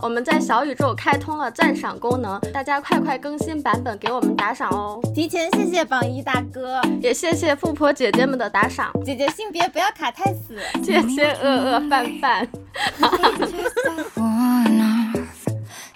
我们在小宇宙开通了赞赏功能，大家快快更新版本给我们打赏哦！提前谢谢榜一大哥，也谢谢富婆姐姐们的打赏。姐姐性别不要卡太死，谢谢饿饿饭饭。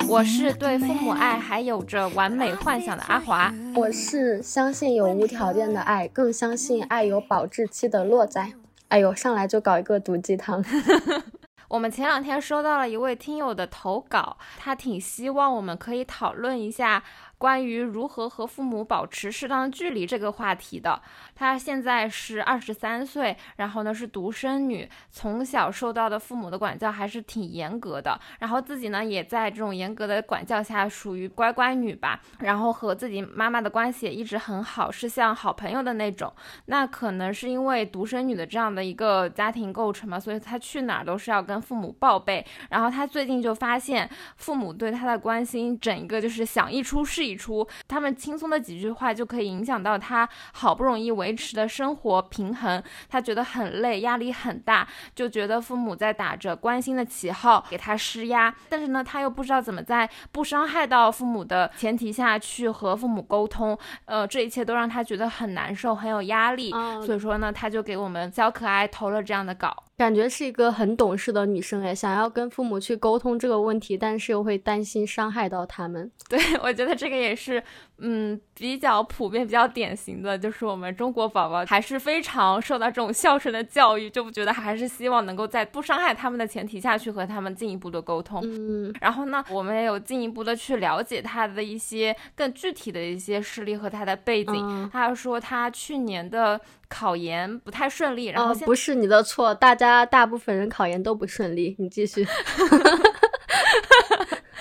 我是对父母爱还有着完美幻想的阿华，我是相信有无条件的爱，更相信爱有保质期的洛仔。哎呦，上来就搞一个毒鸡汤。我们前两天收到了一位听友的投稿，他挺希望我们可以讨论一下。关于如何和父母保持适当距离这个话题的，她现在是二十三岁，然后呢是独生女，从小受到的父母的管教还是挺严格的，然后自己呢也在这种严格的管教下属于乖乖女吧，然后和自己妈妈的关系也一直很好，是像好朋友的那种。那可能是因为独生女的这样的一个家庭构成嘛，所以她去哪儿都是要跟父母报备。然后她最近就发现父母对她的关心，整一个就是想一出是一。出他们轻松的几句话就可以影响到他好不容易维持的生活平衡，他觉得很累，压力很大，就觉得父母在打着关心的旗号给他施压，但是呢，他又不知道怎么在不伤害到父母的前提下去和父母沟通，呃，这一切都让他觉得很难受，很有压力，所以说呢，他就给我们小可爱投了这样的稿。感觉是一个很懂事的女生哎，想要跟父母去沟通这个问题，但是又会担心伤害到他们。对，我觉得这个也是。嗯，比较普遍、比较典型的就是我们中国宝宝还是非常受到这种孝顺的教育，就不觉得还是希望能够在不伤害他们的前提下去和他们进一步的沟通。嗯，然后呢，我们也有进一步的去了解他的一些更具体的一些事例和他的背景。他说他去年的考研不太顺利，然后不是你的错，大家大部分人考研都不顺利。你继续。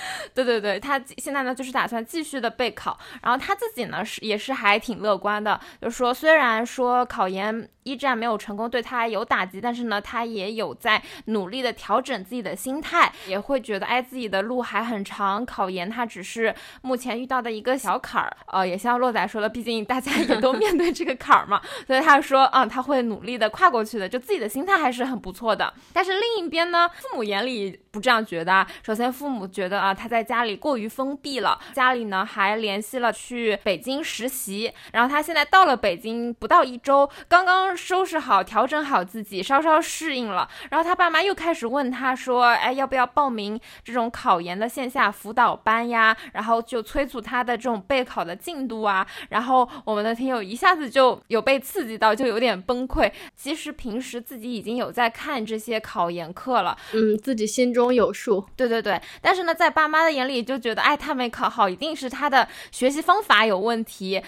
对对对，他现在呢就是打算继续的备考，然后他自己呢是也是还挺乐观的，就说虽然说考研一战没有成功，对他有打击，但是呢他也有在努力的调整自己的心态，也会觉得哎自己的路还很长，考研他只是目前遇到的一个小坎儿，呃也像洛仔说的，毕竟大家也都 面对这个坎儿嘛，所以他说嗯他会努力的跨过去的，就自己的心态还是很不错的。但是另一边呢，父母眼里不这样觉得，首先父母觉得啊他在。在家里过于封闭了，家里呢还联系了去北京实习，然后他现在到了北京不到一周，刚刚收拾好、调整好自己，稍稍适应了，然后他爸妈又开始问他说：“哎，要不要报名这种考研的线下辅导班呀？”然后就催促他的这种备考的进度啊，然后我们的听友一下子就有被刺激到，就有点崩溃。其实平时自己已经有在看这些考研课了，嗯，自己心中有数。对对对，但是呢，在爸妈的眼里就觉得，哎，他没考好，一定是他的学习方法有问题。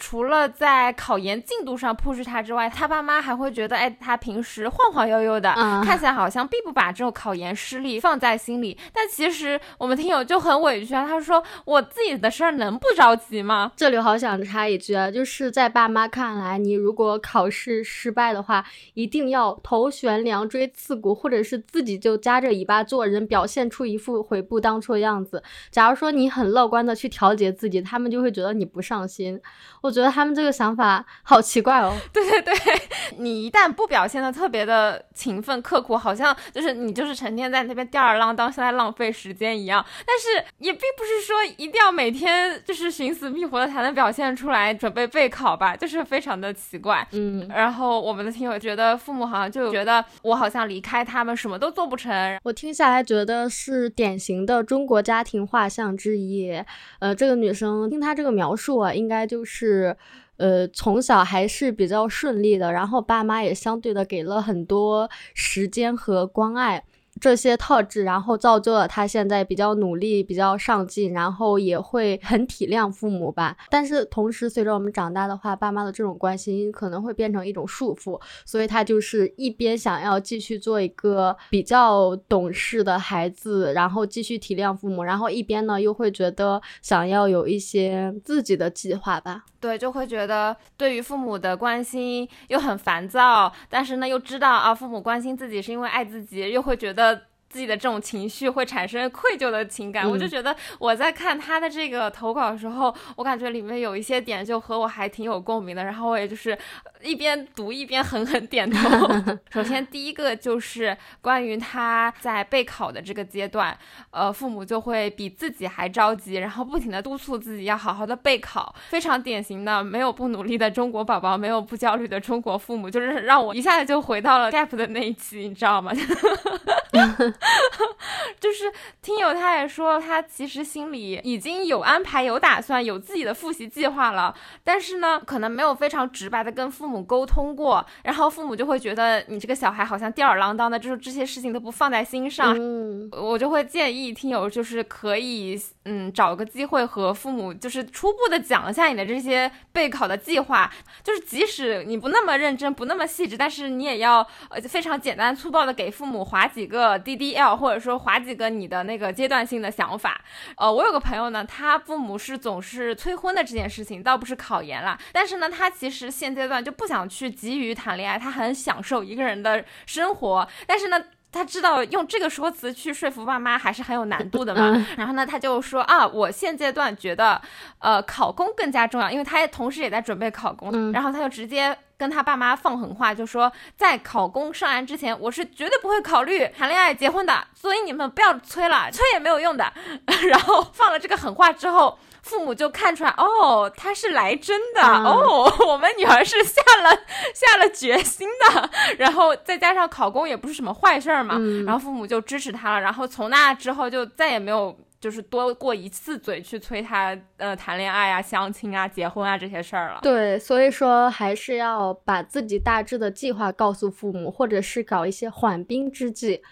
除了在考研进度上 push 他之外，他爸妈还会觉得，哎，他平时晃晃悠悠的，看起来好像并不把这种考研失利放在心里。但其实我们听友就很委屈啊，他说我自己的事儿能不着急吗？这里好想插一句啊，就是在爸妈看来，你如果考试失败的话，一定要头悬梁锥刺股，或者是自己就夹着尾巴做人，表现出一副悔不当初的样子。假如说你很乐观的去调节自己，他们就会觉得你不上心。我觉得他们这个想法好奇怪哦。对对对，你一旦不表现的特别的勤奋刻苦，好像就是你就是成天在那边吊儿郎当，像在浪费时间一样。但是也并不是说一定要每天就是寻死觅活的才能表现出来准备备考吧，就是非常的奇怪。嗯，然后我们的听友觉得父母好像就觉得我好像离开他们什么都做不成。我听下来觉得是典型的中国家庭画像之一。呃，这个女生听她这个描述啊，应该就是。是，呃，从小还是比较顺利的，然后爸妈也相对的给了很多时间和关爱。这些特质，然后造就了他现在比较努力、比较上进，然后也会很体谅父母吧。但是同时，随着我们长大的话，爸妈的这种关心可能会变成一种束缚，所以他就是一边想要继续做一个比较懂事的孩子，然后继续体谅父母，然后一边呢又会觉得想要有一些自己的计划吧。对，就会觉得对于父母的关心又很烦躁，但是呢又知道啊，父母关心自己是因为爱自己，又会觉得。自自己的这种情绪会产生愧疚的情感。我就觉得我在看他的这个投稿的时候，我感觉里面有一些点就和我还挺有共鸣的。然后我也就是一边读一边狠狠点头。首先第一个就是关于他在备考的这个阶段，呃，父母就会比自己还着急，然后不停的督促自己要好好的备考，非常典型的没有不努力的中国宝宝，没有不焦虑的中国父母，就是让我一下子就回到了 gap 的那一期，你知道吗？就是听友他也说，他其实心里已经有安排、有打算、有自己的复习计划了，但是呢，可能没有非常直白的跟父母沟通过，然后父母就会觉得你这个小孩好像吊儿郎当的，就是这些事情都不放在心上。嗯，我就会建议听友就是可以，嗯，找个机会和父母就是初步的讲一下你的这些备考的计划，就是即使你不那么认真、不那么细致，但是你也要呃非常简单粗暴的给父母划几个呃 DDL，或者说划几个你的那个阶段性的想法。呃，我有个朋友呢，他父母是总是催婚的这件事情，倒不是考研了，但是呢，他其实现阶段就不想去急于谈恋爱，他很享受一个人的生活，但是呢。他知道用这个说辞去说服爸妈还是很有难度的嘛，然后呢，他就说啊，我现阶段觉得，呃，考公更加重要，因为他同时也在准备考公，然后他就直接跟他爸妈放狠话，就说在考公上岸之前，我是绝对不会考虑 谈恋爱结婚的，所以你们不要催了，催也没有用的。然后放了这个狠话之后。父母就看出来，哦，他是来真的，哦，我们女儿是下了 下了决心的，然后再加上考公也不是什么坏事儿嘛，然后父母就支持他了，然后从那之后就再也没有就是多过一次嘴去催他呃谈恋爱啊、相亲啊、结婚啊这些事儿了。对，所以说还是要把自己大致的计划告诉父母，或者是搞一些缓兵之计。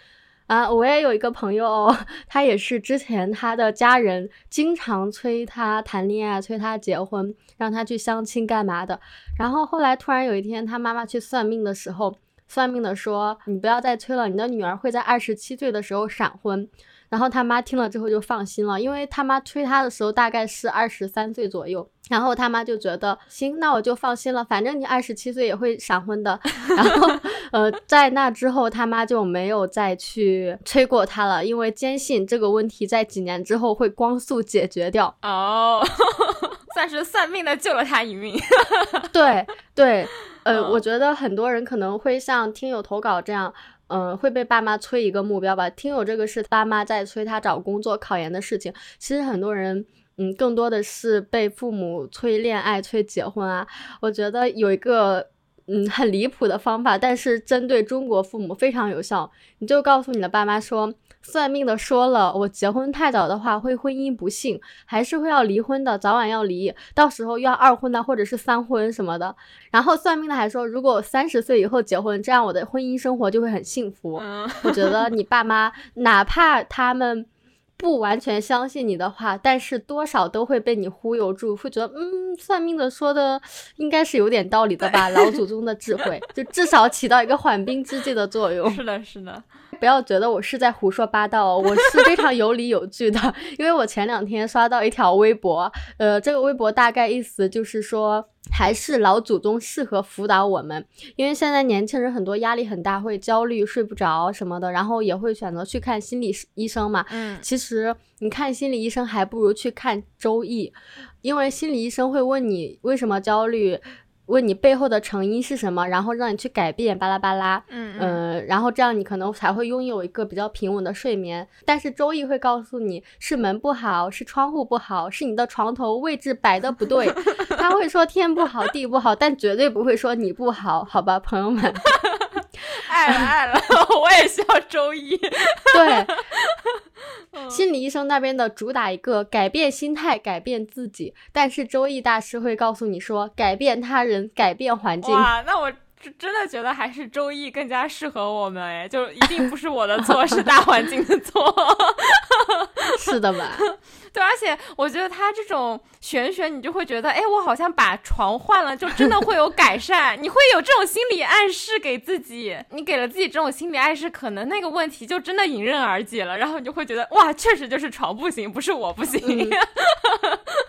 啊，我也有一个朋友，他也是之前他的家人经常催他谈恋爱，催他结婚，让他去相亲干嘛的。然后后来突然有一天，他妈妈去算命的时候，算命的说：“你不要再催了，你的女儿会在二十七岁的时候闪婚。”然后他妈听了之后就放心了，因为他妈催他的时候大概是二十三岁左右。然后他妈就觉得行，那我就放心了，反正你二十七岁也会闪婚的。然后，呃，在那之后，他妈就没有再去催过他了，因为坚信这个问题在几年之后会光速解决掉。哦，算是算命的救了他一命。对对，呃，我觉得很多人可能会像听友投稿这样，嗯，会被爸妈催一个目标吧。听友这个是爸妈在催他找工作、考研的事情，其实很多人。嗯，更多的是被父母催恋爱、催结婚啊。我觉得有一个嗯很离谱的方法，但是针对中国父母非常有效。你就告诉你的爸妈说，算命的说了，我结婚太早的话会婚姻不幸，还是会要离婚的，早晚要离，到时候要二婚的或者是三婚什么的。然后算命的还说，如果三十岁以后结婚，这样我的婚姻生活就会很幸福。我觉得你爸妈哪怕他们。不完全相信你的话，但是多少都会被你忽悠住，会觉得嗯，算命的说的应该是有点道理的吧，老祖 宗的智慧，就至少起到一个缓兵之计的作用。是的，是的，不要觉得我是在胡说八道，我是非常有理有据的，因为我前两天刷到一条微博，呃，这个微博大概意思就是说。还是老祖宗适合辅导我们，因为现在年轻人很多压力很大，会焦虑、睡不着什么的，然后也会选择去看心理医生嘛。嗯，其实你看心理医生还不如去看周易，因为心理医生会问你为什么焦虑。问你背后的成因是什么，然后让你去改变，巴拉巴拉，嗯嗯，然后这样你可能才会拥有一个比较平稳的睡眠。但是周易会告诉你是门不好，是窗户不好，是你的床头位置摆的不对。他会说天不好地不好，但绝对不会说你不好，好吧，朋友们。爱了爱了，我也需要周易。对。心理医生那边的主打一个改变心态，改变自己，但是周易大师会告诉你说，改变他人，改变环境。哇，那我真的觉得还是周易更加适合我们哎，就一定不是我的错，是大环境的错。是的吧？对，而且我觉得他这种玄学，你就会觉得，哎，我好像把床换了，就真的会有改善。你会有这种心理暗示给自己，你给了自己这种心理暗示，可能那个问题就真的迎刃而解了。然后你就会觉得，哇，确实就是床不行，不是我不行。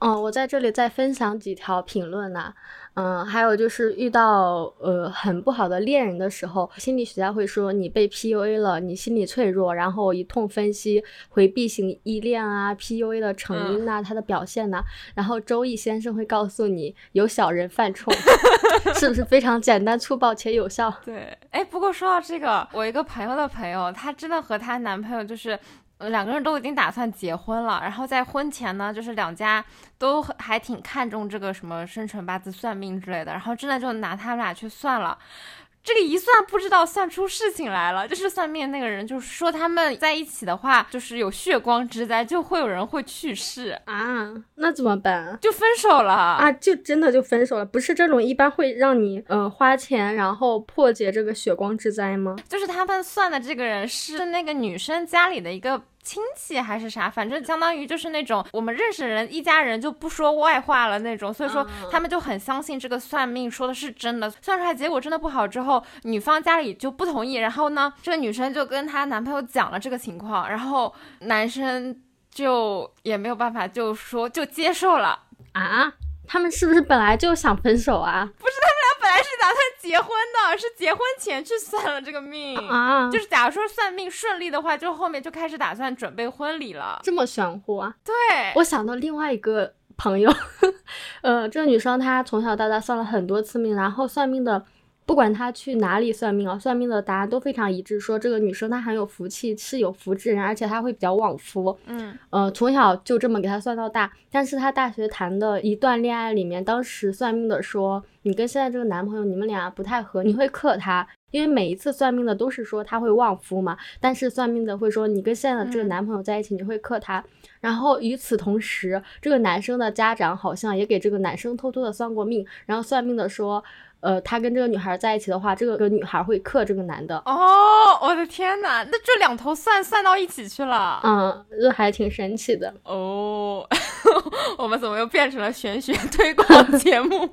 哦，我在这里再分享几条评论呐。嗯，还有就是遇到呃很不好的恋人的时候，心理学家会说你被 PUA 了，你心理脆弱，然后一通分析回避型依恋啊，PUA 的成因呐，它的表现呐，然后周易先生会告诉你有小人犯冲，是不是非常简单粗暴且有效？对，哎，不过说到这个，我一个朋友的朋友，她真的和她男朋友就是。两个人都已经打算结婚了，然后在婚前呢，就是两家都还挺看重这个什么生辰八字算命之类的，然后真的就拿他们俩去算了。这个一算不知道算出事情来了，就是算命那个人就是说他们在一起的话，就是有血光之灾，就会有人会去世啊，那怎么办？就分手了啊，就真的就分手了？不是这种一般会让你呃花钱然后破解这个血光之灾吗？就是他们算的这个人是那个女生家里的一个。亲戚还是啥，反正相当于就是那种我们认识的人一家人就不说外话了那种，所以说他们就很相信这个算命说的是真的。算出来结果真的不好之后，女方家里就不同意，然后呢，这个女生就跟她男朋友讲了这个情况，然后男生就也没有办法，就说就接受了啊。他们是不是本来就想分手啊？不是，他们俩本来是打算结婚的，是结婚前去算了这个命啊。就是假如说算命顺利的话，就后面就开始打算准备婚礼了。这么玄乎啊？对，我想到另外一个朋友，呃，这个女生她从小到大算了很多次命，然后算命的。不管他去哪里算命啊，算命的答案都非常一致，说这个女生她很有福气，是有福之人，而且她会比较旺夫。嗯，呃，从小就这么给她算到大。但是她大学谈的一段恋爱里面，当时算命的说，你跟现在这个男朋友，你们俩不太合，你会克他。因为每一次算命的都是说他会旺夫嘛，但是算命的会说你跟现在的这个男朋友在一起，你会克他。然后与此同时，这个男生的家长好像也给这个男生偷偷的算过命，然后算命的说。呃，他跟这个女孩在一起的话，这个个女孩会克这个男的。哦，我的天哪，那这两头算算到一起去了。嗯，这还挺神奇的。哦，我们怎么又变成了玄学推广节目？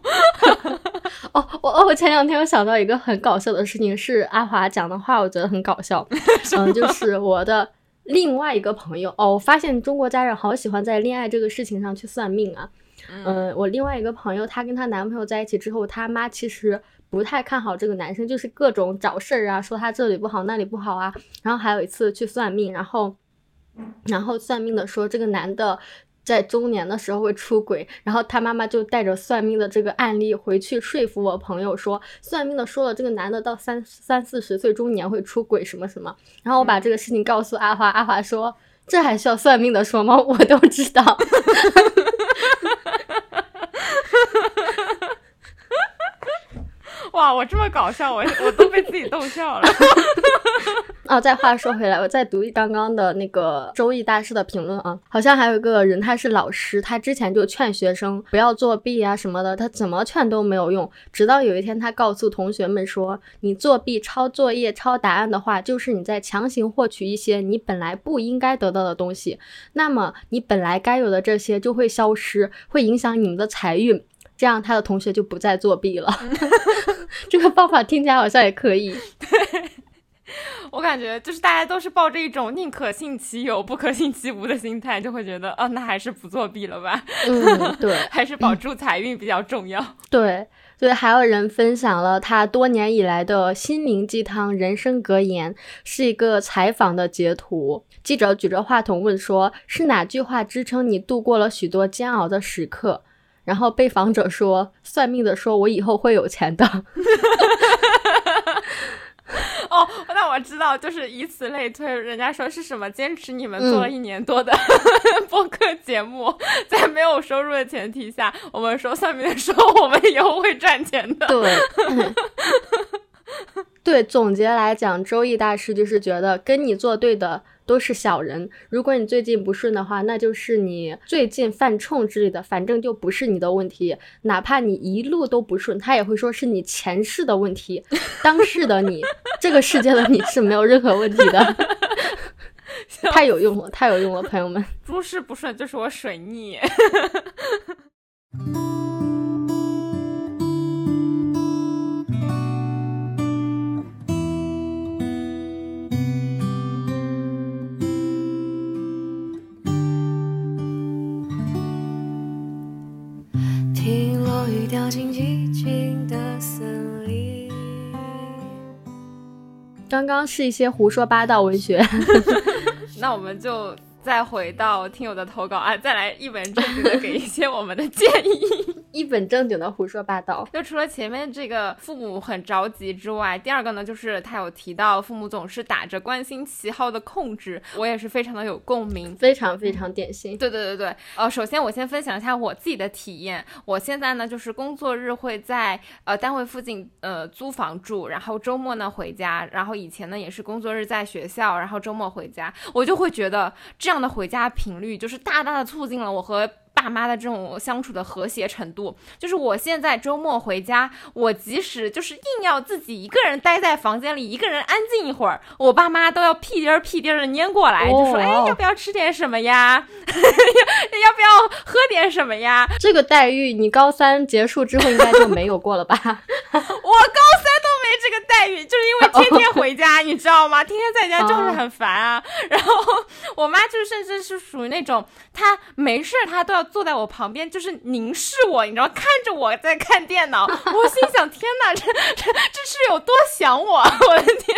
哦，我我前两天我想到一个很搞笑的事情，是阿华讲的话，我觉得很搞笑。嗯，就是我的另外一个朋友哦，我发现中国家人好喜欢在恋爱这个事情上去算命啊。嗯，我另外一个朋友，她跟她男朋友在一起之后，她妈其实不太看好这个男生，就是各种找事儿啊，说他这里不好那里不好啊。然后还有一次去算命，然后，然后算命的说这个男的在中年的时候会出轨，然后他妈妈就带着算命的这个案例回去说服我朋友说，算命的说了这个男的到三三四十岁中年会出轨什么什么。然后我把这个事情告诉阿华，阿华说这还需要算命的说吗？我都知道。哇，我这么搞笑，我我都被自己逗笑了。哦，再话说回来，我再读刚刚的那个周易大师的评论啊，好像还有一个人，他是老师，他之前就劝学生不要作弊啊什么的，他怎么劝都没有用。直到有一天，他告诉同学们说，你作弊、抄作业、抄答案的话，就是你在强行获取一些你本来不应该得到的东西，那么你本来该有的这些就会消失，会影响你们的财运。这样他的同学就不再作弊了。这个方法听起来好像也可以。对，我感觉就是大家都是抱着一种宁可信其有，不可信其无的心态，就会觉得，哦，那还是不作弊了吧。嗯，对，还是保住财运比较重要。对，所以还有人分享了他多年以来的心灵鸡汤、人生格言，是一个采访的截图。记者举着话筒问说：“是哪句话支撑你度过了许多煎熬的时刻？”然后被访者说：“算命的说我以后会有钱的。”哦，那我知道，就是以此类推。人家说是什么？坚持你们做了一年多的 播客节目，在没有收入的前提下，我们说算命的说我们以后会赚钱的。对，对，总结来讲，周易大师就是觉得跟你作对的。都是小人。如果你最近不顺的话，那就是你最近犯冲之类的，反正就不是你的问题。哪怕你一路都不顺，他也会说是你前世的问题。当世的你，这个世界的你是没有任何问题的。太有用了，太有用了，朋友们。诸事不顺就是我水逆。靠近寂静的森林。刚刚是一些胡说八道文学，那我们就再回到听友的投稿啊，再来一本正经的 给一些我们的建议。一本正经的胡说八道。就除了前面这个父母很着急之外，第二个呢，就是他有提到父母总是打着关心旗号的控制，我也是非常的有共鸣。非常非常典型。对对对对，呃，首先我先分享一下我自己的体验。我现在呢，就是工作日会在呃单位附近呃租房住，然后周末呢回家。然后以前呢也是工作日在学校，然后周末回家。我就会觉得这样的回家频率，就是大大的促进了我和。爸妈的这种相处的和谐程度，就是我现在周末回家，我即使就是硬要自己一个人待在房间里，一个人安静一会儿，我爸妈都要屁颠儿屁颠儿的撵过来，就说：“哎，要不要吃点什么呀？要不要喝点什么呀？”这个待遇，你高三结束之后应该就没有过了吧？我高三都没这个待遇，就是因为天天回家，你知道吗？天天在家就是很烦啊。然后我妈就甚至是属于那种，她没事他都要。坐在我旁边就是凝视我，你知道，看着我在看电脑。我心想：天哪，这这这是有多想我？我的天！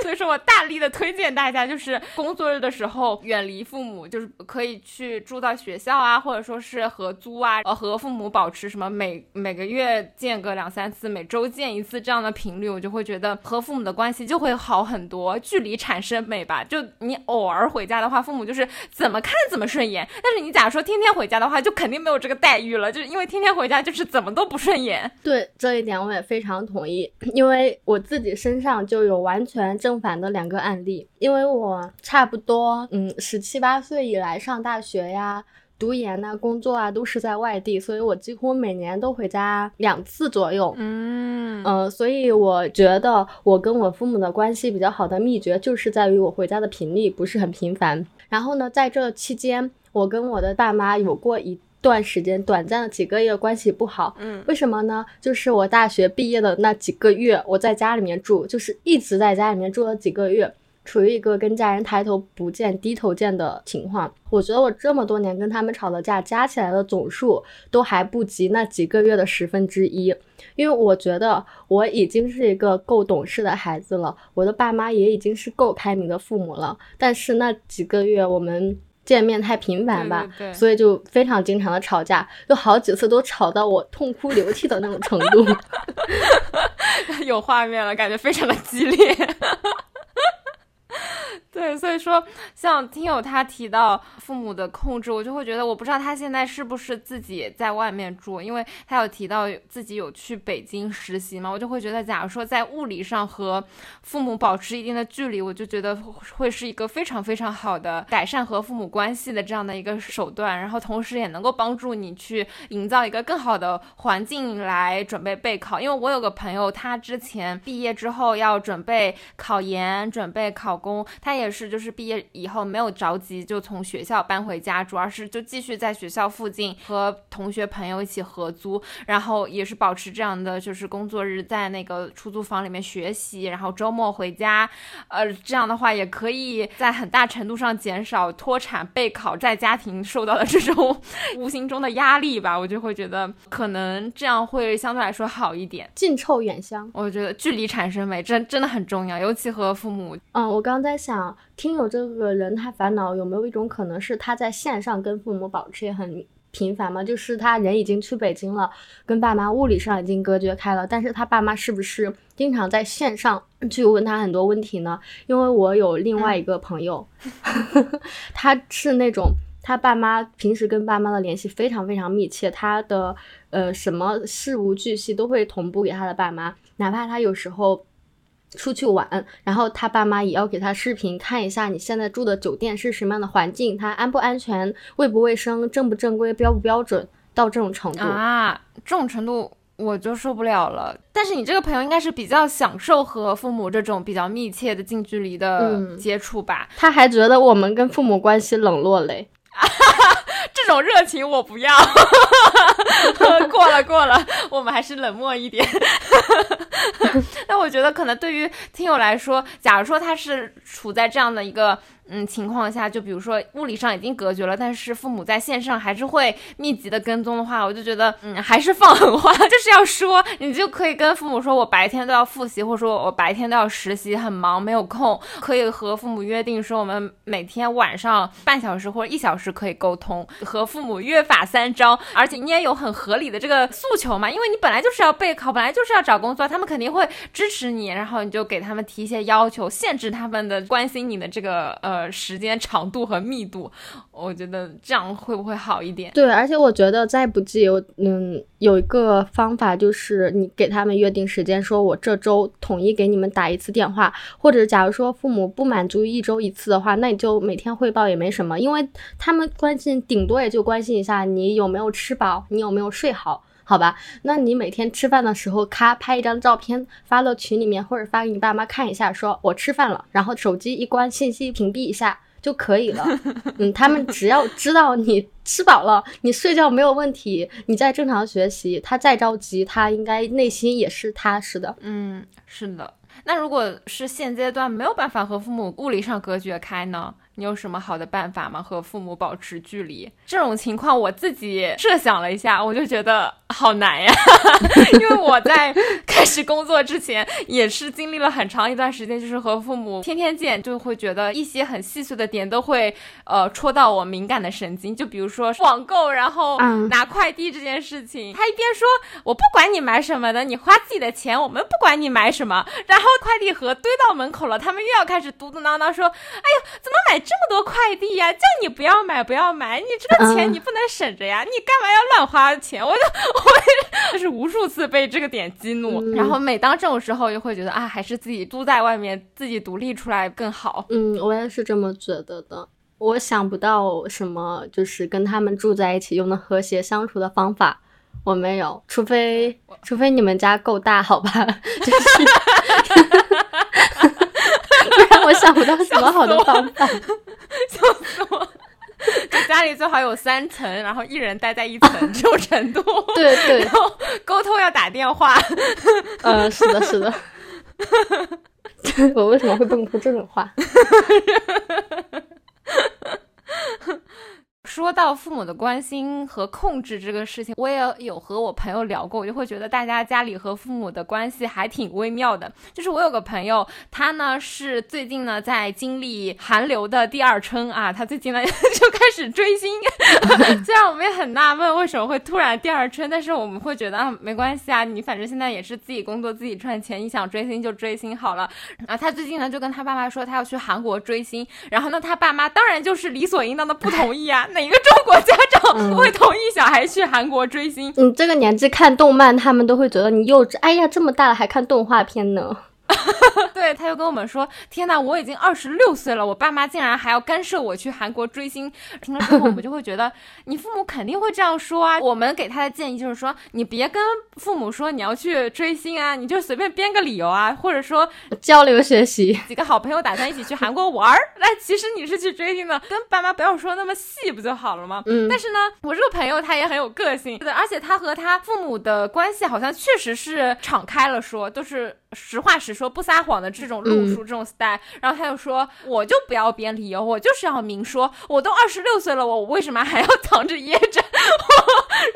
所以说我大力的推荐大家，就是工作日的时候远离父母，就是可以去住到学校啊，或者说是合租啊，呃，和父母保持什么每每个月见个两三次，每周见一次这样的频率，我就会觉得和父母的关系就会好很多。距离产生美吧，就你偶尔回家的话，父母就是怎么看怎么顺眼。但是你假如说天天回家，的话就肯定没有这个待遇了，就是因为天天回家就是怎么都不顺眼。对这一点我也非常同意，因为我自己身上就有完全正反的两个案例。因为我差不多嗯十七八岁以来上大学呀、读研呐、工作啊都是在外地，所以我几乎每年都回家两次左右。嗯呃，所以我觉得我跟我父母的关系比较好的秘诀就是在于我回家的频率不是很频繁。然后呢，在这期间。我跟我的爸妈有过一段时间短暂的几个月关系不好，嗯，为什么呢？就是我大学毕业的那几个月，我在家里面住，就是一直在家里面住了几个月，处于一个跟家人抬头不见低头见的情况。我觉得我这么多年跟他们吵的架加起来的总数都还不及那几个月的十分之一，因为我觉得我已经是一个够懂事的孩子了，我的爸妈也已经是够开明的父母了，但是那几个月我们。见面太频繁吧，所以就非常经常的吵架，就好几次都吵到我痛哭流涕的那种程度。有画面了，感觉非常的激烈。对，所以说像听友他提到父母的控制，我就会觉得我不知道他现在是不是自己在外面住，因为他有提到自己有去北京实习嘛，我就会觉得，假如说在物理上和父母保持一定的距离，我就觉得会是一个非常非常好的改善和父母关系的这样的一个手段，然后同时也能够帮助你去营造一个更好的环境来准备备考。因为我有个朋友，他之前毕业之后要准备考研，准备考公，他也。也是，就是毕业以后没有着急就从学校搬回家，住，而是就继续在学校附近和同学朋友一起合租，然后也是保持这样的，就是工作日在那个出租房里面学习，然后周末回家，呃，这样的话也可以在很大程度上减少脱产备考在家庭受到的这种无形中的压力吧。我就会觉得可能这样会相对来说好一点，近臭远香。我觉得距离产生美，真真的很重要，尤其和父母。嗯，我刚在想。听友这个人，他烦恼有没有一种可能是他在线上跟父母保持也很频繁吗？就是他人已经去北京了，跟爸妈物理上已经隔绝开了，但是他爸妈是不是经常在线上去问他很多问题呢？因为我有另外一个朋友，他是那种他爸妈平时跟爸妈的联系非常非常密切，他的呃什么事无巨细都会同步给他的爸妈，哪怕他有时候。出去玩，然后他爸妈也要给他视频看一下你现在住的酒店是什么样的环境，它安不安全，卫不卫生，正不正规，标不标准，到这种程度啊，这种程度我就受不了了。但是你这个朋友应该是比较享受和父母这种比较密切的近距离的接触吧？他还觉得我们跟父母关系冷落嘞。这种热情我不要。过了过了，我们还是冷漠一点。那我觉得可能对于听友来说，假如说他是处在这样的一个。嗯，情况下，就比如说物理上已经隔绝了，但是父母在线上还是会密集的跟踪的话，我就觉得，嗯，还是放狠话，就是要说，你就可以跟父母说，我白天都要复习，或者说我白天都要实习，很忙，没有空，可以和父母约定说，我们每天晚上半小时或者一小时可以沟通，和父母约法三章，而且你也有很合理的这个诉求嘛，因为你本来就是要备考，本来就是要找工作，他们肯定会支持你，然后你就给他们提一些要求，限制他们的关心你的这个呃。时间长度和密度，我觉得这样会不会好一点？对，而且我觉得再不济，嗯，有一个方法就是你给他们约定时间，说我这周统一给你们打一次电话，或者假如说父母不满足一周一次的话，那你就每天汇报也没什么，因为他们关心顶多也就关心一下你有没有吃饱，你有没有睡好。好吧，那你每天吃饭的时候，咔拍一张照片发到群里面，或者发给你爸妈看一下，说我吃饭了，然后手机一关，信息屏蔽一下就可以了。嗯，他们只要知道你吃饱了，你睡觉没有问题，你在正常学习，他再着急，他应该内心也是踏实的。嗯，是的。那如果是现阶段没有办法和父母物理上隔绝开呢？你有什么好的办法吗？和父母保持距离？这种情况我自己设想了一下，我就觉得好难呀。因为我在开始工作之前，也是经历了很长一段时间，就是和父母天天见，就会觉得一些很细碎的点都会呃戳到我敏感的神经。就比如说网购，然后拿快递这件事情，他一边说我不管你买什么的，你花自己的钱，我们不管你买什么。然后快递盒堆到门口了，他们又要开始嘟嘟囔囔说：“哎呀，怎么买？”这么多快递呀，叫你不要买，不要买，你这个钱你不能省着呀，你干嘛要乱花钱？我就我 就是无数次被这个点激怒，然后每当这种时候，又会觉得啊，还是自己租在外面，自己独立出来更好。嗯，我也是这么觉得的。我想不到什么就是跟他们住在一起又能和谐相处的方法，我没有，除非除非你们家够大，好吧？就是。我想不到什么好的方法，笑死我！家里最好有三层，然后一人待在一层 这种程度。对对，然后沟通要打电话。嗯，是的，是的。我为什么会蹦出这种话？说到父母的关心和控制这个事情，我也有和我朋友聊过，我就会觉得大家家里和父母的关系还挺微妙的。就是我有个朋友，他呢是最近呢在经历韩流的第二春啊，他最近呢 就开始追星。虽然我们也很纳闷为什么会突然第二春，但是我们会觉得啊没关系啊，你反正现在也是自己工作自己赚钱，你想追星就追星好了。啊他最近呢就跟他爸妈说他要去韩国追星，然后呢他爸妈当然就是理所应当的不同意啊。那哪个中国家长不会同意小孩去韩国追星？你这个年纪看动漫，他们都会觉得你幼稚。哎呀，这么大了还看动画片呢？对，他就跟我们说：“天哪，我已经二十六岁了，我爸妈竟然还要干涉我去韩国追星。”听了之后，我们就会觉得，你父母肯定会这样说啊。我们给他的建议就是说，你别跟父母说你要去追星啊，你就随便编个理由啊，或者说 交流学习，几个好朋友打算一起去韩国玩儿，那其实你是去追星的，跟爸妈不要说那么细，不就好了吗？嗯。但是呢，我这个朋友他也很有个性，对，而且他和他父母的关系好像确实是敞开了说，都是。实话实说，不撒谎的这种路数，这种 style，然后他又说，我就不要编理由，我就是要明说，我都二十六岁了，我为什么还要藏着掖着？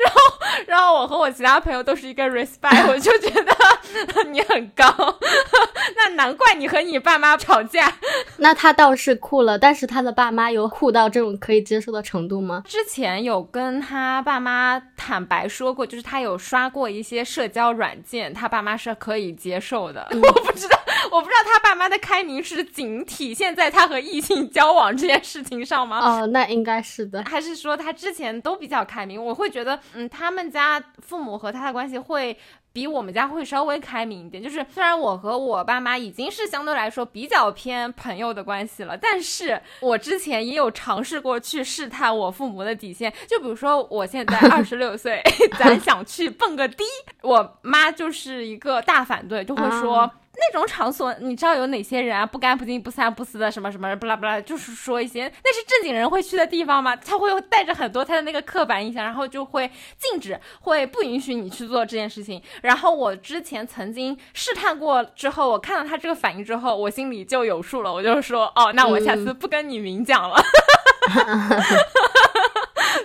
然后，然后我和我其他朋友都是一个 respect，我就觉得 你很高，那难怪你和你爸妈吵架。那他倒是酷了，但是他的爸妈有酷到这种可以接受的程度吗？之前有跟他爸妈坦白说过，就是他有刷过一些社交软件，他爸妈是可以接受。的，我不知道，我不知道他爸妈的开明是仅体现在他和异性交往这件事情上吗？哦，那应该是的，还是说他之前都比较开明？我会觉得，嗯，他们家父母和他的关系会比我们家会稍微开明一点。就是虽然我和我爸妈已经是相对来说比较偏朋友的关系了，但是我之前也有尝试过去试探我父母的底线。就比如说，我现在 二十六岁，咱想去蹦个迪，我妈就是一个大反对，就会说。那种场所，你知道有哪些人啊？不干不净不三不四的什么什么不拉不拉，就是说一些那是正经人会去的地方吗？他会带着很多他的那个刻板印象，然后就会禁止，会不允许你去做这件事情。然后我之前曾经试探过之后，我看到他这个反应之后，我心里就有数了，我就说哦，那我下次不跟你明讲了。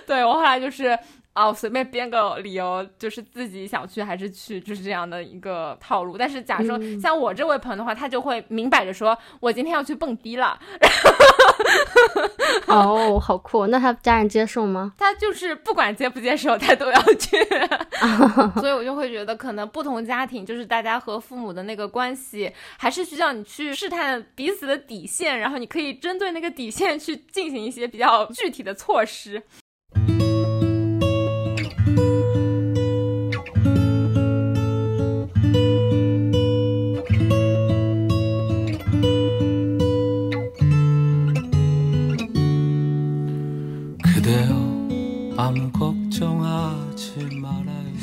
对我后来就是哦，随便编个理由，就是自己想去还是去，就是这样的一个套路。但是假如说像我这位朋友的话，他就会明摆着说，我今天要去蹦迪了。哦，好酷！那他家人接受吗？他就是不管接不接受，他都要去。所以我就会觉得，可能不同家庭就是大家和父母的那个关系，还是需要你去试探彼此的底线，然后你可以针对那个底线去进行一些比较具体的措施。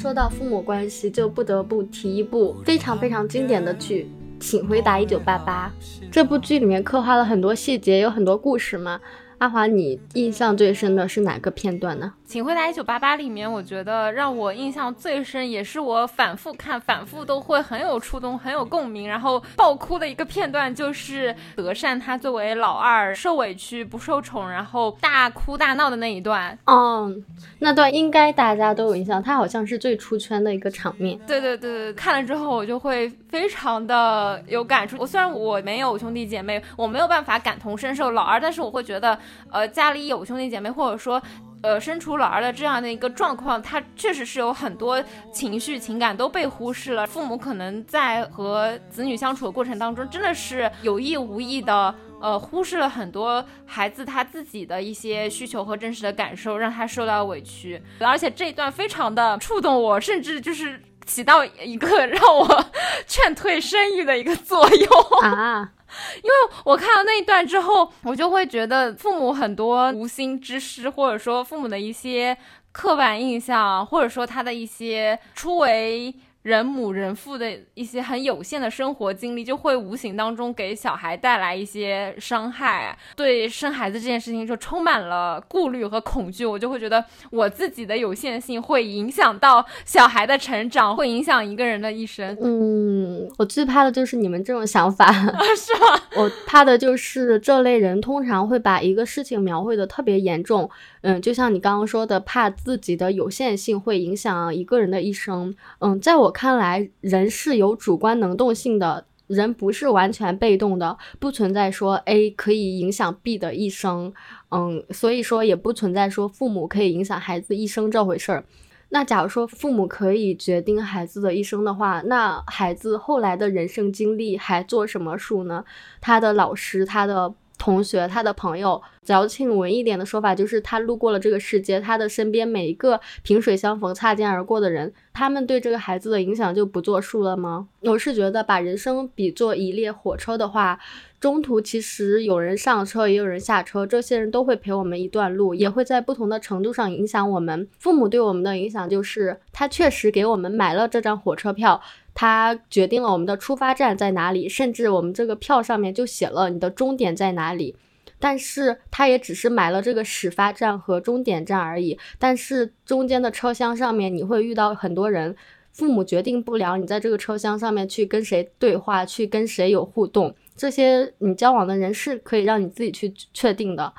说到父母关系，就不得不提一部非常非常经典的剧《请回答一九八八》。这部剧里面刻画了很多细节，有很多故事嘛。阿华，你印象最深的是哪个片段呢？请回答一九八八里面，我觉得让我印象最深，也是我反复看、反复都会很有触动、很有共鸣，然后爆哭的一个片段，就是德善他作为老二受委屈不受宠，然后大哭大闹的那一段。哦，那段应该大家都有印象，他好像是最出圈的一个场面。对对对，看了之后我就会非常的有感触。我虽然我没有兄弟姐妹，我没有办法感同身受老二，但是我会觉得。呃，家里有兄弟姐妹，或者说，呃，身处老二的这样的一个状况，他确实是有很多情绪、情感都被忽视了。父母可能在和子女相处的过程当中，真的是有意无意的，呃，忽视了很多孩子他自己的一些需求和真实的感受，让他受到委屈。而且这一段非常的触动我，甚至就是起到一个 让我劝退生育的一个作用啊。因为我看到那一段之后，我就会觉得父母很多无心之失，或者说父母的一些刻板印象，或者说他的一些初为。人母人父的一些很有限的生活经历，就会无形当中给小孩带来一些伤害。对生孩子这件事情就充满了顾虑和恐惧。我就会觉得我自己的有限性会影响到小孩的成长，会影响一个人的一生。嗯，我最怕的就是你们这种想法，是吗？我怕的就是这类人通常会把一个事情描绘的特别严重。嗯，就像你刚刚说的，怕自己的有限性会影响一个人的一生。嗯，在我看来，人是有主观能动性的，人不是完全被动的，不存在说 A 可以影响 B 的一生。嗯，所以说也不存在说父母可以影响孩子一生这回事儿。那假如说父母可以决定孩子的一生的话，那孩子后来的人生经历还做什么数呢？他的老师，他的。同学，他的朋友，矫情文一点的说法就是，他路过了这个世界，他的身边每一个萍水相逢、擦肩而过的人，他们对这个孩子的影响就不作数了吗？我是觉得，把人生比作一列火车的话，中途其实有人上车，也有人下车，这些人都会陪我们一段路，也会在不同的程度上影响我们。父母对我们的影响就是，他确实给我们买了这张火车票。他决定了我们的出发站在哪里，甚至我们这个票上面就写了你的终点在哪里。但是他也只是买了这个始发站和终点站而已。但是中间的车厢上面你会遇到很多人，父母决定不了你在这个车厢上面去跟谁对话，去跟谁有互动。这些你交往的人是可以让你自己去确定的。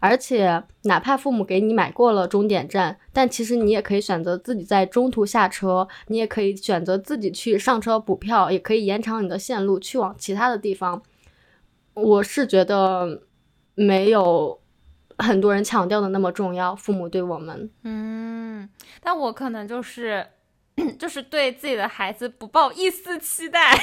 而且，哪怕父母给你买过了终点站，但其实你也可以选择自己在中途下车，你也可以选择自己去上车补票，也可以延长你的线路去往其他的地方。我是觉得没有很多人强调的那么重要。父母对我们，嗯，但我可能就是 就是对自己的孩子不抱一丝期待。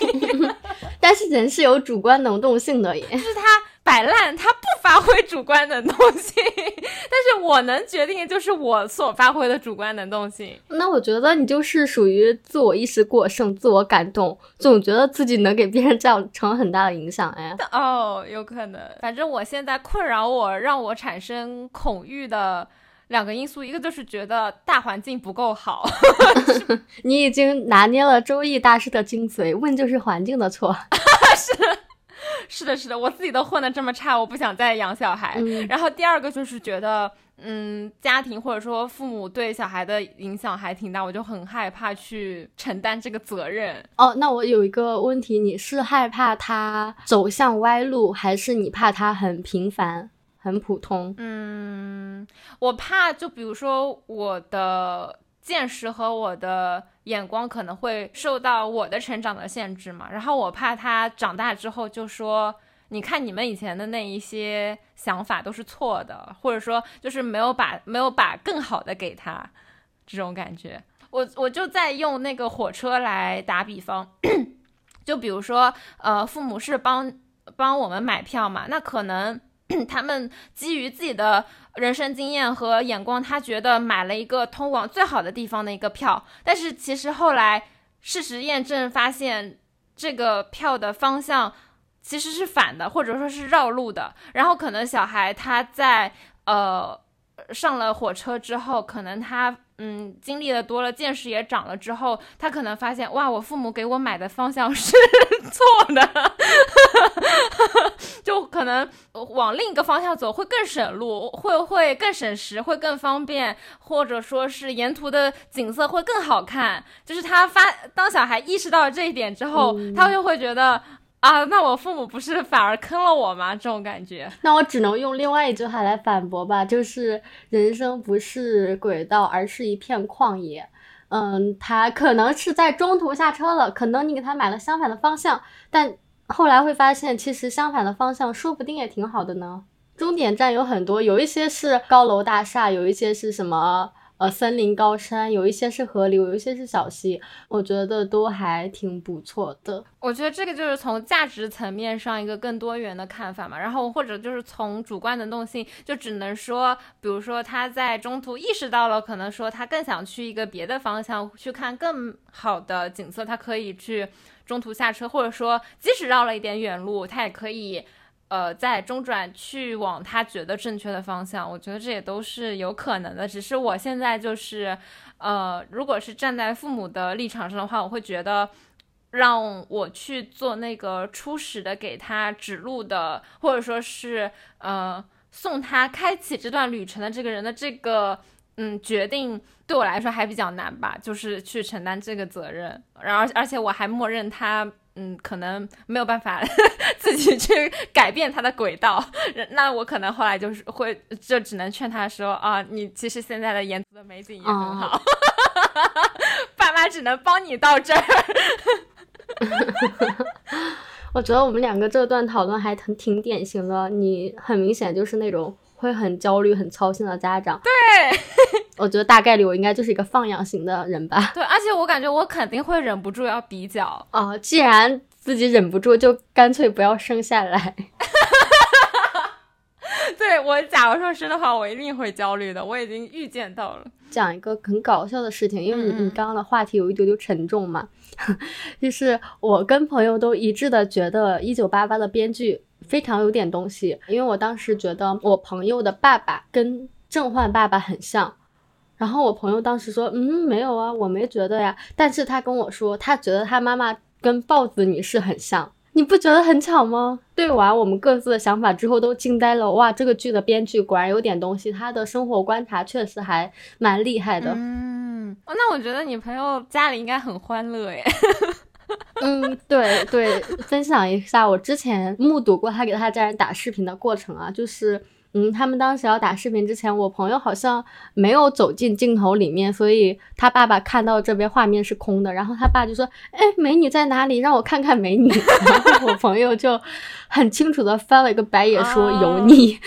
但是人是有主观能动性的耶，就是他。摆烂，他不发挥主观能动性，但是我能决定就是我所发挥的主观能动性。那我觉得你就是属于自我意识过剩、自我感动，总觉得自己能给别人造成很大的影响。哎，哦，有可能。反正我现在困扰我、让我产生恐惧的两个因素，一个就是觉得大环境不够好，你已经拿捏了周易大师的精髓，问就是环境的错。是的，是的，是的，我自己都混得这么差，我不想再养小孩。嗯然后第二个就是觉得，嗯，家庭或者说父母对小孩的影响还挺大，我就很害怕去承担这个责任。哦，那我有一个问题，你是害怕他走向歪路，还是你怕他很平凡、很普通？嗯，我怕就比如说我的见识和我的眼光可能会受到我的成长的限制嘛，然后我怕他长大之后就说。你看，你们以前的那一些想法都是错的，或者说就是没有把没有把更好的给他，这种感觉。我我就在用那个火车来打比方，就比如说，呃，父母是帮帮我们买票嘛，那可能 他们基于自己的人生经验和眼光，他觉得买了一个通往最好的地方的一个票，但是其实后来事实验证发现，这个票的方向其实是反的，或者说是绕路的。然后可能小孩他在呃上了火车之后，可能他嗯经历的多了，见识也长了之后，他可能发现哇，我父母给我买的方向是 错的，就可能往另一个方向走会更省路，会会更省时，会更方便，或者说是沿途的景色会更好看。就是他发当小孩意识到这一点之后，嗯他就会觉得。啊，那我父母不是反而坑了我吗？这种感觉，那我只能用另外一句话来反驳吧，就是人生不是轨道，而是一片旷野。嗯，他可能是在中途下车了，可能你给他买了相反的方向，但后来会发现，其实相反的方向说不定也挺好的呢。终点站有很多，有一些是高楼大厦，有一些是什么呃森林高山，有一些是河流，有一些是小溪，我觉得都还挺不错的。我觉得这个就是从价值层面上一个更多元的看法嘛，然后或者就是从主观能动性，就只能说，比如说他在中途意识到了，可能说他更想去一个别的方向去看更好的景色，他可以去中途下车，或者说即使绕了一点远路，他也可以。呃，在中转去往他觉得正确的方向，我觉得这也都是有可能的。只是我现在就是，呃，如果是站在父母的立场上的话，我会觉得，让我去做那个初始的给他指路的，或者说是呃送他开启这段旅程的这个人的这个嗯决定，对我来说还比较难吧，就是去承担这个责任。然后而且我还默认他。嗯，可能没有办法 自己去改变他的轨道，那我可能后来就是会，就只能劝他说啊，你其实现在的沿途的美景也很好，爸妈只能帮你到这儿。我觉得我们两个这段讨论还挺挺典型的，你很明显就是那种会很焦虑、很操心的家长。对，我觉得大概率我应该就是一个放养型的人吧。对，而且我感觉我肯定会忍不住要比较。哦，既然自己忍不住，就干脆不要生下来。对我，假如说生的话，我一定会焦虑的。我已经预见到了。讲一个很搞笑的事情，因为你你刚刚的话题有一丢丢沉重嘛，就是我跟朋友都一致的觉得《一九八八》的编剧非常有点东西，因为我当时觉得我朋友的爸爸跟郑焕爸爸很像。然后我朋友当时说，嗯，没有啊，我没觉得呀。但是他跟我说，他觉得他妈妈跟豹子女士很像。你不觉得很巧吗？对完我们各自的想法之后，都惊呆了。哇，这个剧的编剧果然有点东西，他的生活观察确实还蛮厉害的。嗯，那我觉得你朋友家里应该很欢乐耶。嗯，对对，分享一下我之前目睹过他给他家人打视频的过程啊，就是。嗯，他们当时要打视频之前，我朋友好像没有走进镜头里面，所以他爸爸看到这边画面是空的，然后他爸就说：“哎，美女在哪里？让我看看美女。”然后我朋友就很清楚的翻了一个白眼，说：“油腻。”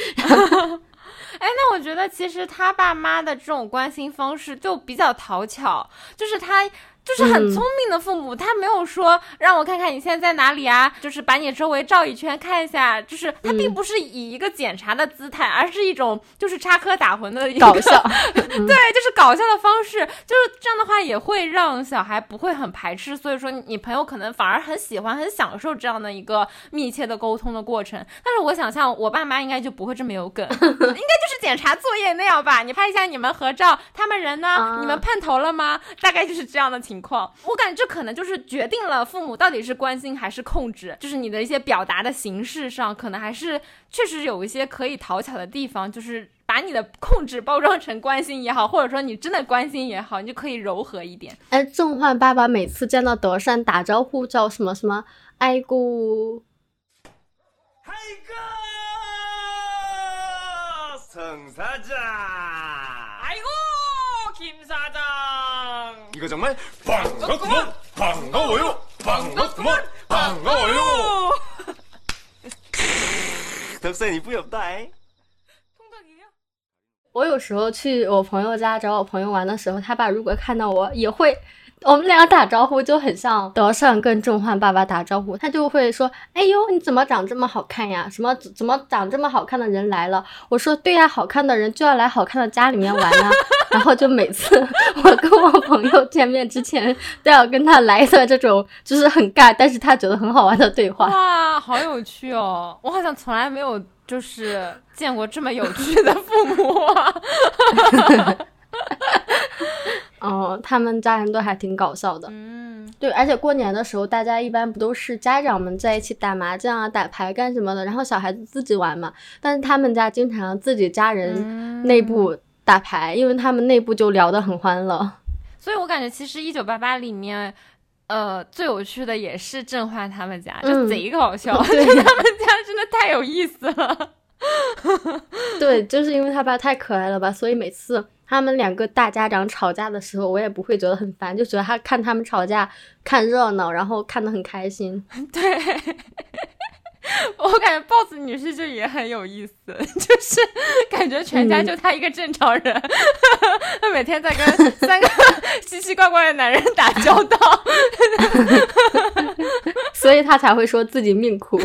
哎，那我觉得其实他爸妈的这种关心方式就比较讨巧，就是他。就是很嗯聪明的父母，他没有说让我看看你现在在哪里啊，就是把你周围照一圈看一下，就是他并嗯不是以一个检查的姿态，而是一种就是插科打诨的一个搞笑，对，就是搞笑的方式，就是这样的话也会让小孩不会很排斥，所以说你朋友可能反而很喜欢、很享受这样的一个密切的沟通的过程。但是我想象我爸妈应该就不会这么有梗，应该就是检查作业那样吧？你拍一下你们合照，他们人呢？啊你们碰头了吗？大概就是这样的情况。我感觉这可能就是决定了父母到底是关心还是控制，就是你的一些表达的形式上，可能还是确实有一些可以讨巧的地方，就是。把你的控制包装成关心也好，或者说你真的关心也好，你就可以柔和一点。哎，正焕爸爸每次见到德善打招呼叫什么什么爱姑， 아이고 성 사장 아이고 김 사장 이거 정말 반갑구먼 반가워요 반갑구먼 반가워요 덕선 이쁘이 없다 잉? 통닭이에요? 我有时候去我朋友家找我朋友玩的时候，他爸如果看到我也会， 我们俩打招呼就很像德善跟正焕爸爸打招呼，他就会说：“哎呦，你怎么长这么好看呀？什么怎么长这么好看的人来了？”我说：“对呀，好看的人就要来好看的家里面玩啊。”然后就每次我跟我朋友见面之前都要跟他来一段这种就是很尬，但是他觉得很好玩的对话。哇，好有趣哦！我好像从来没有就是见过这么有趣的父母、啊。嗯，他们家人都还挺搞笑的。嗯，对，而且过年的时候，大家一般不都是家长们在一起打麻将啊、打牌干什么的，然后小孩子自己玩嘛。但是他们家经常自己家人嗯内部打牌，因为他们内部就聊得很欢乐。所以我感觉其实《一九八八》里面。呃，最有趣的也是郑焕他们家，就嗯贼搞笑，他们家真的太有意思了。对，就是因为他爸太可爱了吧，所以每次他们两个大家长吵架的时候，我也不会觉得很烦，就觉得他看他们吵架看热闹，然后看得很开心。对，我感觉 boss 女士就也很有意思，就是感觉全家嗯就她一个正常人，她每天在跟三个奇奇怪怪的男人打交道。所以他才会说自己命苦。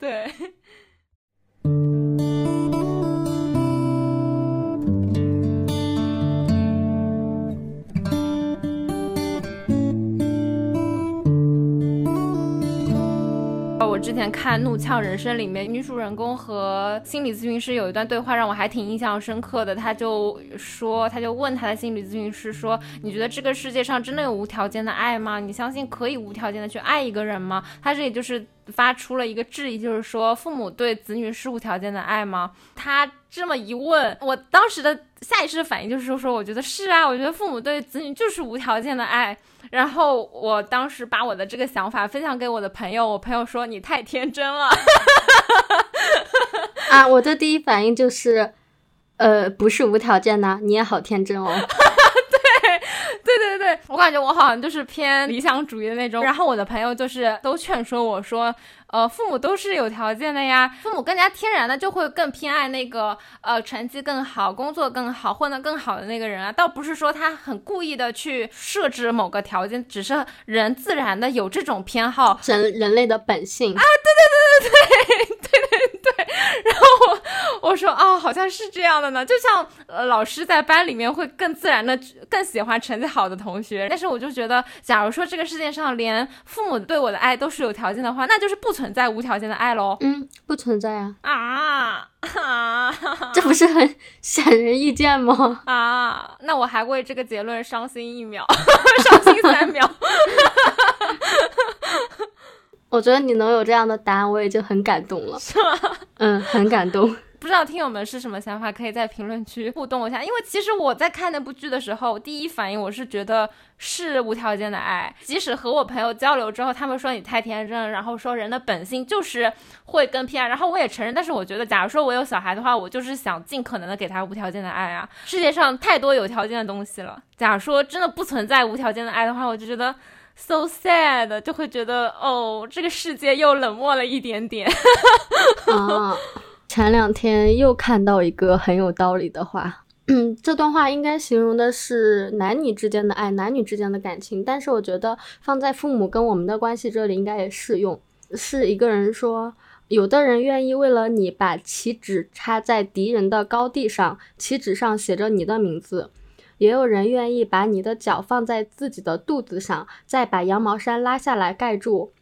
对，我之前看《怒呛人生》里面，女主人公和心理咨询师有一段对话，让我还挺印象深刻的。他就说，他就问他的心理咨询师说：“你觉得这个世界上真的有无条件的爱吗？你相信可以无条件的去爱一个人吗？”他这里就是发出了一个质疑，就是说父母对子女是无条件的爱吗？他这么一问，我当时的下意识的反应就是说，我觉得是啊，我觉得父母对子女就是无条件的爱。然后我当时把我的这个想法分享给我的朋友，我朋友说你太天真了。啊，我的第一反应就是，呃，不是无条件呐，你也好天真哦。对对对，我感觉我好像就是偏理想主义的那种。然后我的朋友就是都劝说我说，呃，父母都是有条件的呀，父母更加天然的就会更偏爱那个呃成绩更好、工作更好、混得更好的那个人啊，倒不是说他很故意的去设置某个条件，只是人自然的有这种偏好。人人类的本性啊，我我说哦，好像是这样的呢，就像呃老师在班里面会更自然的更喜欢成绩好的同学，但是我就觉得，假如说这个世界上连父母对我的爱都是有条件的话，那就是不存在无条件的爱喽。嗯，不存在啊，啊啊 这不是很显而易见吗？啊！那我还为这个结论伤心一秒，伤心三秒。我觉得你能有这样的答案，我已经很感动了。是吗？嗯，很感动。不知道听友们是什么想法，可以在评论区互动一下。因为其实我在看那部剧的时候，第一反应我是觉得是无条件的爱。即使和我朋友交流之后，他们说你太天真，然后说人的本性就是会更偏爱，然后我也承认。但是我觉得，假如说我有小孩的话，我就是想尽可能的给他无条件的爱啊。世界上太多有条件的东西了。假如说真的不存在无条件的爱的话，我就觉得。so sad，就会觉得哦，这个世界又冷漠了一点点。前两天又看到一个很有道理的话，嗯，这段话应该形容的是男女之间的爱，男女之间的感情。但是我觉得放在父母跟我们的关系这里，应该也适用。是一个人说，有的人愿意为了你把旗帜插在敌人的高地上，旗帜上写着你的名字；也有人愿意把你的脚放在自己的肚子上，再把羊毛衫拉下来盖住。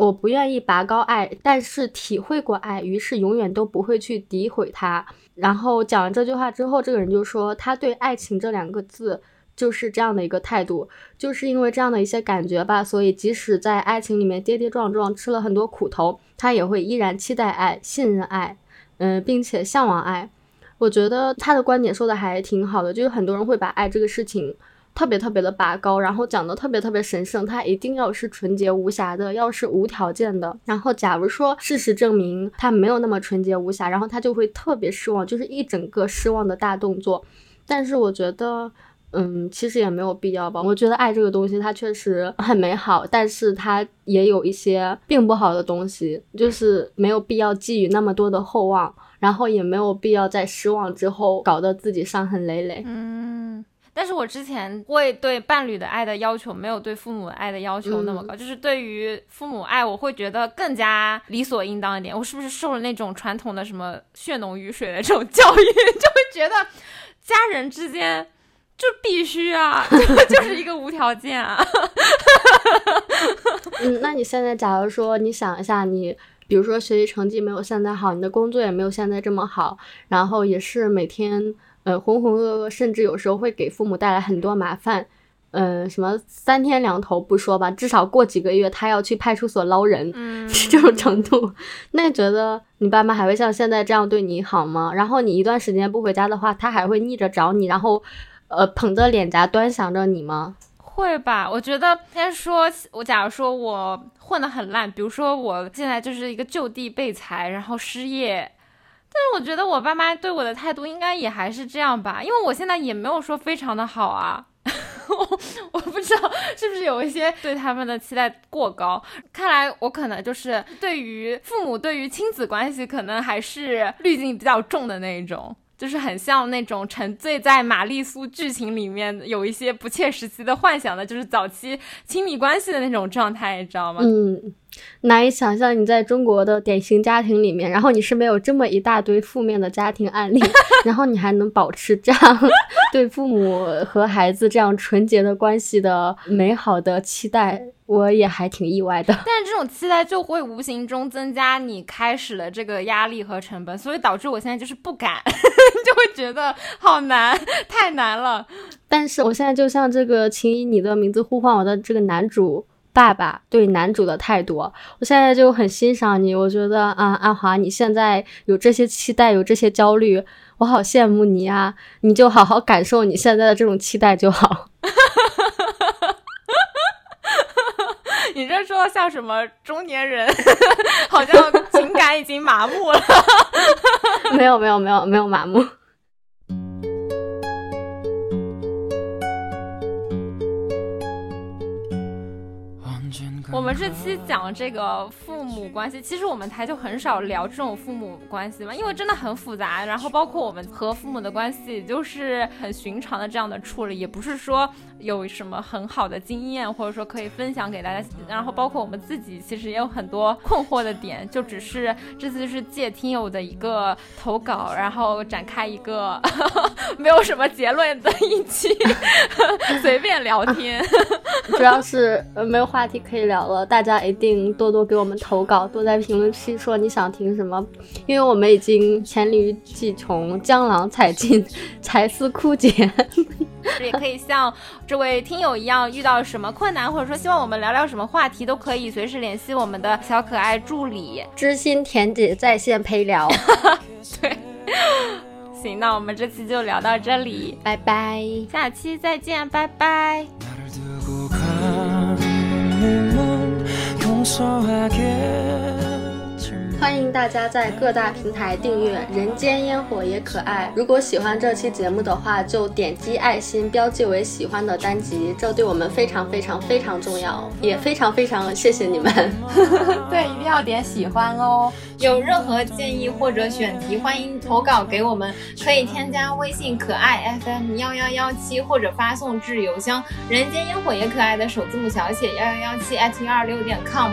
我不愿意拔高爱，但是体会过爱，于是永远都不会去诋毁它。然后讲完这句话之后，这个人就说，他对爱情这两个字就是这样的一个态度，就是因为这样的一些感觉吧，所以即使在爱情里面跌跌撞撞，吃了很多苦头，他也会依然期待爱、信任爱，嗯，并且向往爱。我觉得他的观点说的还挺好的，就是很多人会把爱这个事情。特别特别的拔高，然后讲的特别特别神圣，他一定要是纯洁无瑕的，要是无条件的。然后假如说事实证明他没有那么纯洁无瑕，然后他就会特别失望，就是一整个失望的大动作。但是我觉得，嗯，其实也没有必要吧。我觉得爱这个东西，它确实很美好，但是它也有一些并不好的东西，就是没有必要寄予那么多的厚望，然后也没有必要在失望之后搞得自己伤痕累累。嗯。但是我之前会对伴侣的爱的要求没有对父母爱的要求那么高，就是对于父母爱，我会觉得更加理所应当一点。我是不是受了那种传统的什么血浓于水的这种教育，就会觉得家人之间就必须啊，就是一个无条件啊。嗯，那你现在假如说你想一下，你比如说学习成绩没有现在好，你的工作也没有现在这么好，然后也是每天。呃，浑浑噩噩，甚至有时候会给父母带来很多麻烦。嗯，什么三天两头不说吧，至少过几个月他要去派出所捞人，这种程度。那你觉得你爸妈还会像现在这样对你好吗？然后你一段时间不回家的话，他还会逆着找你，然后呃捧着脸颊端详着你吗？会吧，我觉得先说，我假如说我混得很烂，比如说我现在就是一个就地被裁，然后失业。但是我觉得我爸妈对我的态度应该也还是这样吧，因为我现在也没有说非常的好啊，我不知道是不是有一些对他们的期待过高，看来我可能就是对于父母对于亲子关系可能还是滤镜比较重的那一种。就是很像那种沉醉在玛丽苏剧情里面，有一些不切实际的幻想的，就是早期亲密关系的那种状态，你知道吗？嗯，难以想象你在中国的典型家庭里面，然后你身边有这么一大堆负面的家庭案例，然后你还能保持这样对父母和孩子这样纯洁的关系的美好的期待。我也还挺意外的，但是这种期待就会无形中增加你开始的这个压力和成本，所以导致我现在就是不敢，就会觉得好难，太难了。但是我现在就像这个，请以你的名字呼唤我的这个男主爸爸对男主的态度，我现在就很欣赏你。我觉得啊，阿华，你现在有这些期待，有这些焦虑，我好羡慕你啊！你就好好感受你现在的这种期待就好。你这说像什么中年人？好像情感已经麻木了。没有没有没有没有麻木。我们这期讲这个父母关系，其实我们台就很少聊这种父母关系嘛，因为真的很复杂。然后包括我们和父母的关系，就是很寻常的这样的处理，也不是说有什么很好的经验，或者说可以分享给大家。然后包括我们自己，其实也有很多困惑的点，就只是这次是借听友的一个投稿，然后展开一个 没有什么结论的一期 随便聊天，主要是没有话题可以聊。了，大家一定多多给我们投稿，多在评论区说你想听什么，因为我们已经黔驴技穷，江郎才尽，才思枯竭。也可以像这位听友一样，遇到什么困难，或者说希望我们聊聊什么话题，都可以随时联系我们的小可爱助理知心甜姐在线陪聊。对，行，那我们这期就聊到这里，拜拜，下期再见，拜拜。 용서하겠지만 欢迎大家在各大平台订阅《人间烟火也可爱》。如果喜欢这期节目的话，就点击爱心标记为喜欢的单集，这对我们非常非常非常重要，也非常非常谢谢你们。对，一定要点喜欢哦。有任何建议或者选题，欢迎投稿给我们，可以添加微信可爱 FM 幺幺幺七，或者发送至邮箱人间烟火也可爱的首字母小写幺幺幺七 at 幺二六点 com。